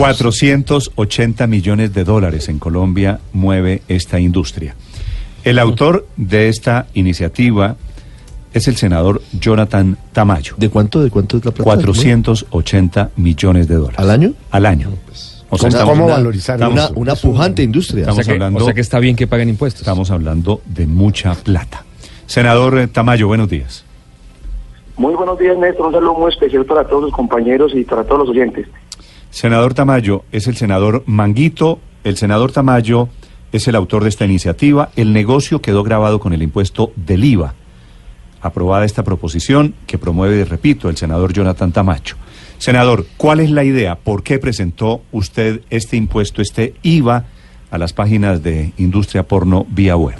480 millones de dólares en Colombia mueve esta industria. El autor de esta iniciativa es el senador Jonathan Tamayo. ¿De cuánto, de cuánto es la plata? 480 millones de dólares. ¿Al año? Al año. O sea, ¿Cómo, valorizar estamos- una, una pujante industria? Estamos o, sea que, hablando- o sea que está bien que paguen impuestos. Estamos hablando de mucha plata. Senador eh, Tamayo, buenos días. Muy buenos días, Néstor. Un saludo muy especial para todos los compañeros y para todos los oyentes. Senador Tamayo es el senador Manguito. El senador Tamayo es el autor de esta iniciativa. El negocio quedó grabado con el impuesto del IVA. Aprobada esta proposición que promueve, repito, el senador Jonathan Tamayo. Senador, ¿cuál es la idea? ¿Por qué presentó usted este impuesto, este IVA, a las páginas de industria porno vía web?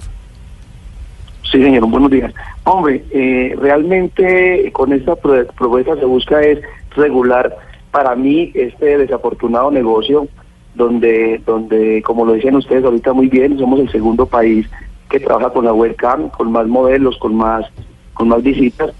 Sí, señor, buenos días. Hombre, eh, realmente con esta pro- propuesta se busca es regular para mí este desafortunado negocio donde, donde como lo dicen ustedes ahorita muy bien, somos el segundo país que trabaja con la webcam, con más modelos, con más, con más visitas.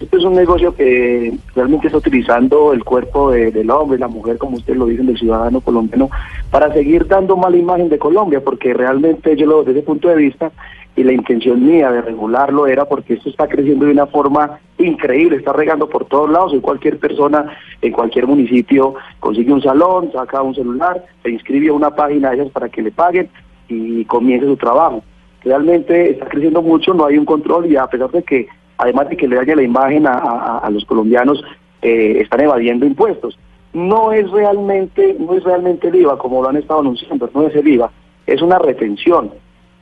Este es un negocio que realmente está utilizando el cuerpo de- del hombre, la mujer, como ustedes lo dicen, del ciudadano colombiano, para seguir dando mala imagen de Colombia, porque realmente yo lo desde ese punto de vista y la intención mía de regularlo era porque esto está creciendo de una forma increíble, está regando por todos lados, y cualquier persona en cualquier municipio consigue un salón, saca un celular, se inscribe a una página de esas para que le paguen y comience su trabajo. Realmente está creciendo mucho, no hay un control y a pesar de que, además de que le daña la imagen a los colombianos, eh, están evadiendo impuestos. No es realmente, no es realmente el IVA como lo han estado anunciando, no es el IVA, es una retención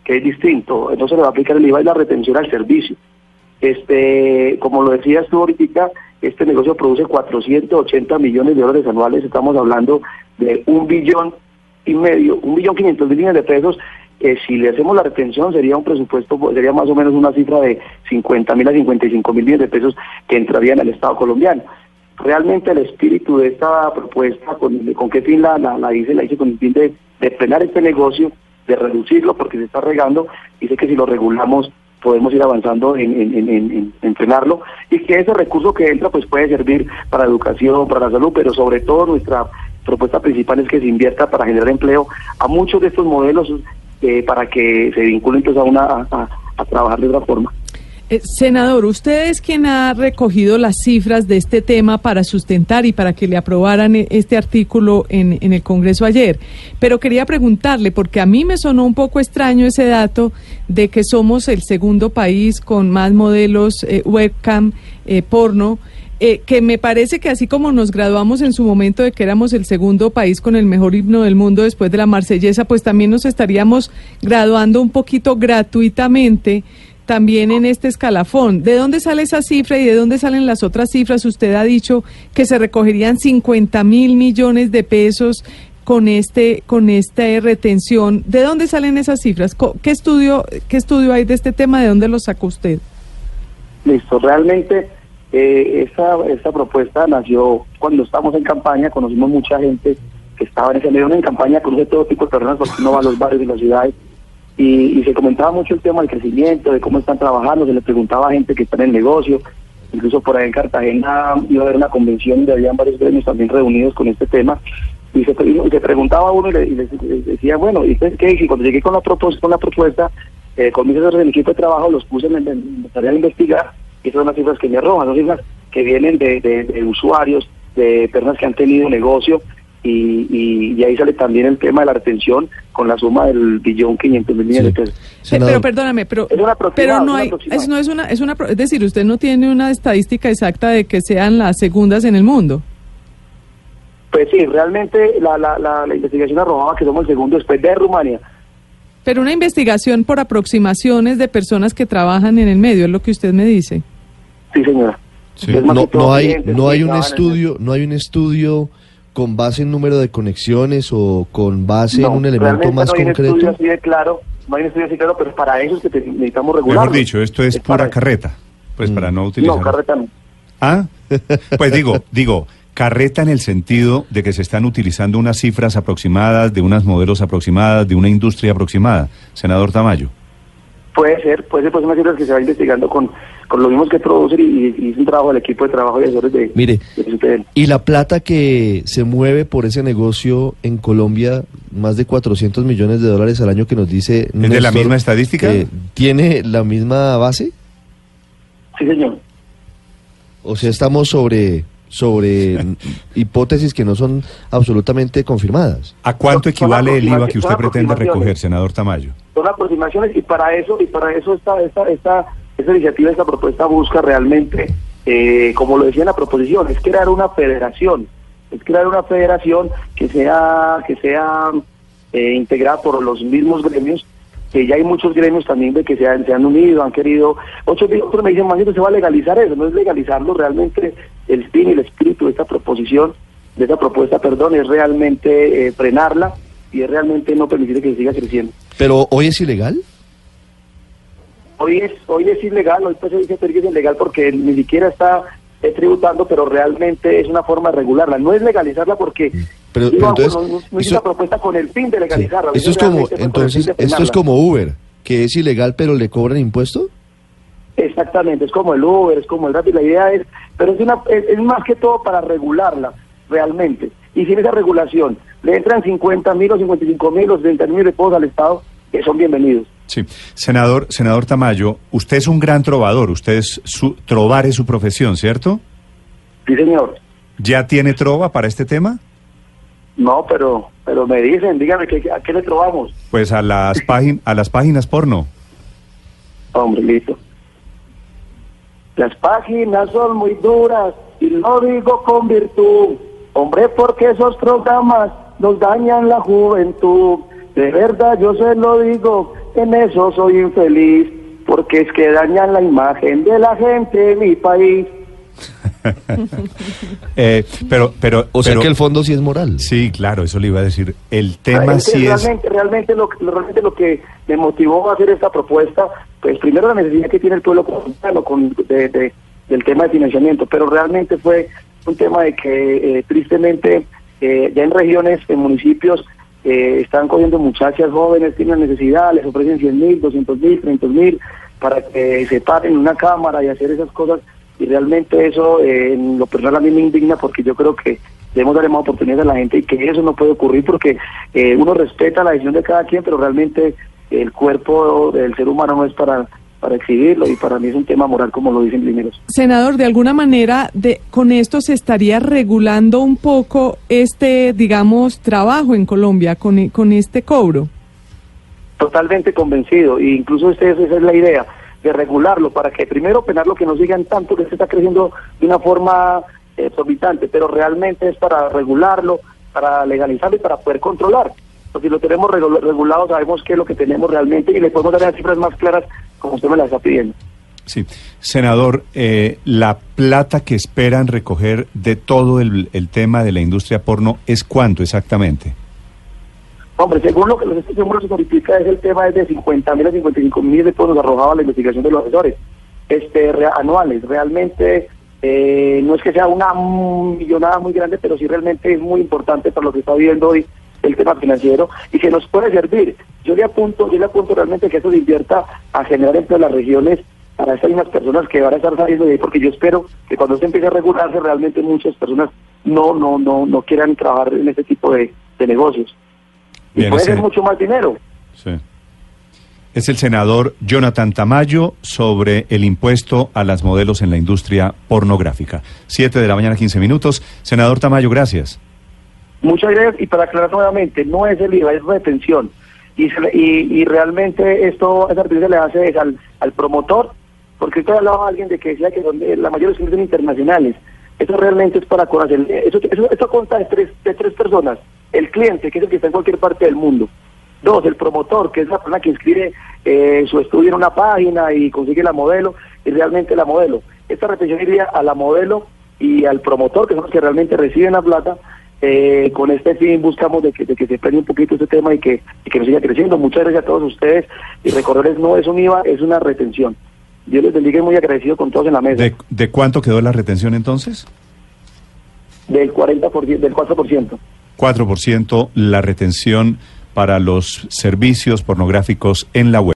que es distinto, no se le va a aplicar el IVA y la retención al servicio. Este, como lo decías tú ahorita, este negocio produce 480 millones de dólares anuales, estamos hablando de un billón y medio, un billón quinientos mil millones de pesos, que si le hacemos la retención sería un presupuesto, pues, sería más o menos una cifra de 50 mil a 55 mil millones de pesos que entrarían al Estado colombiano. Realmente el espíritu de esta propuesta, con, con qué fin la, la, la hice, la hice con el fin de, de frenar este negocio, de reducirlo porque se está regando, dice que si lo regulamos podemos ir avanzando en, en, en, en- en frenarlo y que ese recurso que entra pues puede servir para educación, para la salud, pero sobre todo nuestra propuesta principal es que se invierta para generar empleo a muchos de estos modelos eh, para que se vinculen pues a una a trabajar de otra forma. Eh, senador, usted es quien ha recogido las cifras de este tema para sustentar y para que le aprobaran eh, este artículo en, en el Congreso ayer. Pero quería preguntarle, porque a mí me sonó un poco extraño ese dato de que somos el segundo país con más modelos eh, webcam eh, porno. que me parece que así como nos graduamos en su momento de que éramos el segundo país con el mejor himno del mundo después de la marsellesa, pues también nos estaríamos graduando un poquito gratuitamente también en este escalafón. ¿De dónde sale esa cifra y de dónde salen las otras cifras? Usted ha dicho que se recogerían 50 mil millones de pesos con este con esta retención. ¿De dónde salen esas cifras? ¿Qué estudio qué estudio hay de este tema? ¿De dónde lo sacó usted? Listo, realmente eh, esta, esta propuesta nació cuando estábamos en campaña, conocimos mucha gente que estaba en ese medio en campaña, conoce todo tipo de personas porque uno va a los barrios y las ciudades y, y se comentaba mucho el tema del crecimiento, de cómo están trabajando, se le preguntaba a gente que está en el negocio, incluso por ahí en Cartagena iba a haber una convención donde habían varios gremios también reunidos con este tema y se, preguntaba a uno y le, y le- y le decía, bueno, ¿y entonces qué? Y cuando llegué con la, propos- con la propuesta, eh, con mis asesores del equipo de trabajo los puse en, en- la de investigar y esas son las cifras que me arrojan, son cifras que vienen de, de- de usuarios, de personas que han tenido negocio y, y, y ahí sale también el tema de la retención con la suma del billón quinientos mil millones de pesos. Eh, pero perdóname, pero, Es un aproximado, pero no hay, aproximado. es, no es una, es una, pro- es decir, usted no tiene una estadística exacta de que sean las segundas en el mundo. Pues sí, realmente la, la, la, la investigación arrojaba que somos el segundo después de Rumania. Pero una investigación por aproximaciones de personas que trabajan en el medio, es lo que usted me dice. Sí, señora. Sí. No, no hay, no hay un estudio, no hay un estudio con base en número de conexiones o con base No, en un elemento más no hay un estudio concreto. así de claro, no hay un estudio así claro, pero para eso es que necesitamos regular. Mejor dicho, esto es pura para- carreta. Pues Mm. para no utilizar. No, carreta no. Ah, pues digo, digo, carreta en el sentido de que se están utilizando unas cifras aproximadas, de unas modelos aproximadas, de una industria aproximada. Senador Tamayo. Puede ser, puede ser pues una cifra que se va investigando con, con lo mismos que produce y, y es un trabajo del equipo de trabajo y asesores de, Mire, de y la plata que se mueve por ese negocio en Colombia, más de 400 millones de dólares al año que nos dice... de la misma estadística? eh, ¿Tiene la misma base? Sí, señor. O sea, estamos sobre, sobre hipótesis que no son absolutamente confirmadas. ¿A cuánto equivale el IVA que usted pretende recoger, senador Tamayo? Son aproximaciones y para eso y para eso esta esta esta, esta iniciativa, esta propuesta busca realmente, eh, como lo decía en la proposición, es crear una federación, es crear una federación que sea que sea eh, integrada por los mismos gremios que ya hay muchos gremios también de que se han, se han unido, han querido, otros, otros me dicen, Mancito, se va a legalizar eso, no es legalizarlo, realmente el fin y el espíritu de esta proposición, de esta propuesta, perdón, es realmente eh, frenarla y es realmente no permitir que siga creciendo. Pero hoy es ilegal. Hoy es hoy es ilegal, hoy pues se dice que es ilegal porque ni siquiera está eh, tributando, pero realmente es una forma de regularla. No es legalizarla porque Pero- digo, pero entonces, no, no- eso- una propuesta con el fin de Sí. legalizarla. Esto es como, el entonces, esto es como Uber, que es ilegal pero le cobran impuesto. Exactamente, es como el Uber, es como el Rappi, la idea es, pero es, una, es, es más que todo para regularla realmente. Y sin esa regulación le entran 50 mil o 55 mil o 70 mil de pesos al Estado, que son bienvenidos. Sí. Senador, senador Tamayo, usted es un gran trovador, usted es su, trovar es su profesión, ¿cierto? Sí, señor. ¿Ya tiene trova para este tema? No, pero pero me dicen, díganme, ¿qué, ¿a qué le trovamos? Pues a las, págin a las páginas porno. Hombre, listo. Las páginas son muy duras y lo digo con virtud. Hombre, porque esos programas nos dañan la juventud. De verdad, yo se lo digo, en eso soy infeliz. Porque es que dañan la imagen de la gente de mi país. Eh, pero, pero, O sea pero- que el fondo sí es moral. Sí, claro, eso le iba a decir. El tema Realmente- sí es... realmente, realmente, lo, que- realmente lo que me motivó a hacer esta propuesta, pues primero la necesidad que tiene el pueblo colombiano con, de- de- del tema de financiamiento, pero realmente fue un tema de que eh, tristemente eh, ya en regiones, en municipios, eh, están cogiendo muchachas jóvenes, tienen necesidad, les ofrecen 100 mil, 200 mil, 300 mil para que se paren en una cámara y hacer esas cosas. Y realmente eso eh, en lo personal a mí me indigna porque yo creo que debemos darle más oportunidades a la gente y que eso no puede ocurrir porque eh, uno respeta la decisión de cada quien, pero realmente el cuerpo del ser humano no es para, para exhibirlo y para mí es un tema moral como lo dicen primeros. Senador, de alguna manera, de, con esto se estaría regulando un poco este, digamos, trabajo en Colombia, con, con este cobro. Totalmente convencido, e incluso esa es la idea, de regularlo para que primero penarlo que no sigan tanto, que se está creciendo de una forma eh, exorbitante, pero realmente es para regularlo, para legalizarlo y para poder controlar. Porque si lo tenemos regu- regulado sabemos qué es lo que tenemos realmente y le podemos dar las cifras más claras como usted me las está pidiendo. Sí. Senador, eh, la plata que esperan recoger de todo el, el tema de la industria porno es cuánto exactamente? Hombre, según lo que los se notifica es el tema es de 50 mil a 55 mil de pesos arrojaba la investigación de los asesores este, re- anuales. Realmente eh, no es que sea una millonada muy grande, pero sí realmente es muy importante para lo que está viendo hoy el tema financiero y que nos puede servir. Yo le apunto, yo le apunto realmente que esto se invierta a generar empleo en las regiones para estas mismas personas que van a estar saliendo de ahí, porque yo espero que cuando se empiece a regularse realmente muchas personas no no no no quieran trabajar en este tipo de, de negocios. Y Bien, puede ese- ser mucho más dinero. Sí. Es el senador Jonathan Tamayo sobre el impuesto a las modelos en la industria pornográfica. Siete de la mañana, 15 minutos. Senador Tamayo, gracias. Muchas gracias y para aclarar nuevamente, no es el IVA, es retención. Y, y, y realmente esto, esa retención le hace es al, al promotor, porque usted hablaba a alguien de que decía que donde la mayoría son internacionales. Eso realmente es para conocer. Eso, eso, esto consta de tres, de tres personas. El cliente, que es el que está en cualquier parte del mundo. Dos, el promotor, que es la persona que inscribe eh, su estudio en una página y consigue la modelo, y realmente la modelo. Esta retención iría a la modelo y al promotor, que son los que realmente reciben la plata. Eh, con este fin buscamos de que, de que se prende un poquito este tema y que, y que nos siga creciendo. Muchas gracias a todos ustedes y recordarles, no es un IVA, es una retención. Dios les bendiga y muy agradecido con todos en la mesa. ¿De, de cuánto quedó la retención entonces? Del 40%, del 4%. 4% la retención para los servicios pornográficos en la web.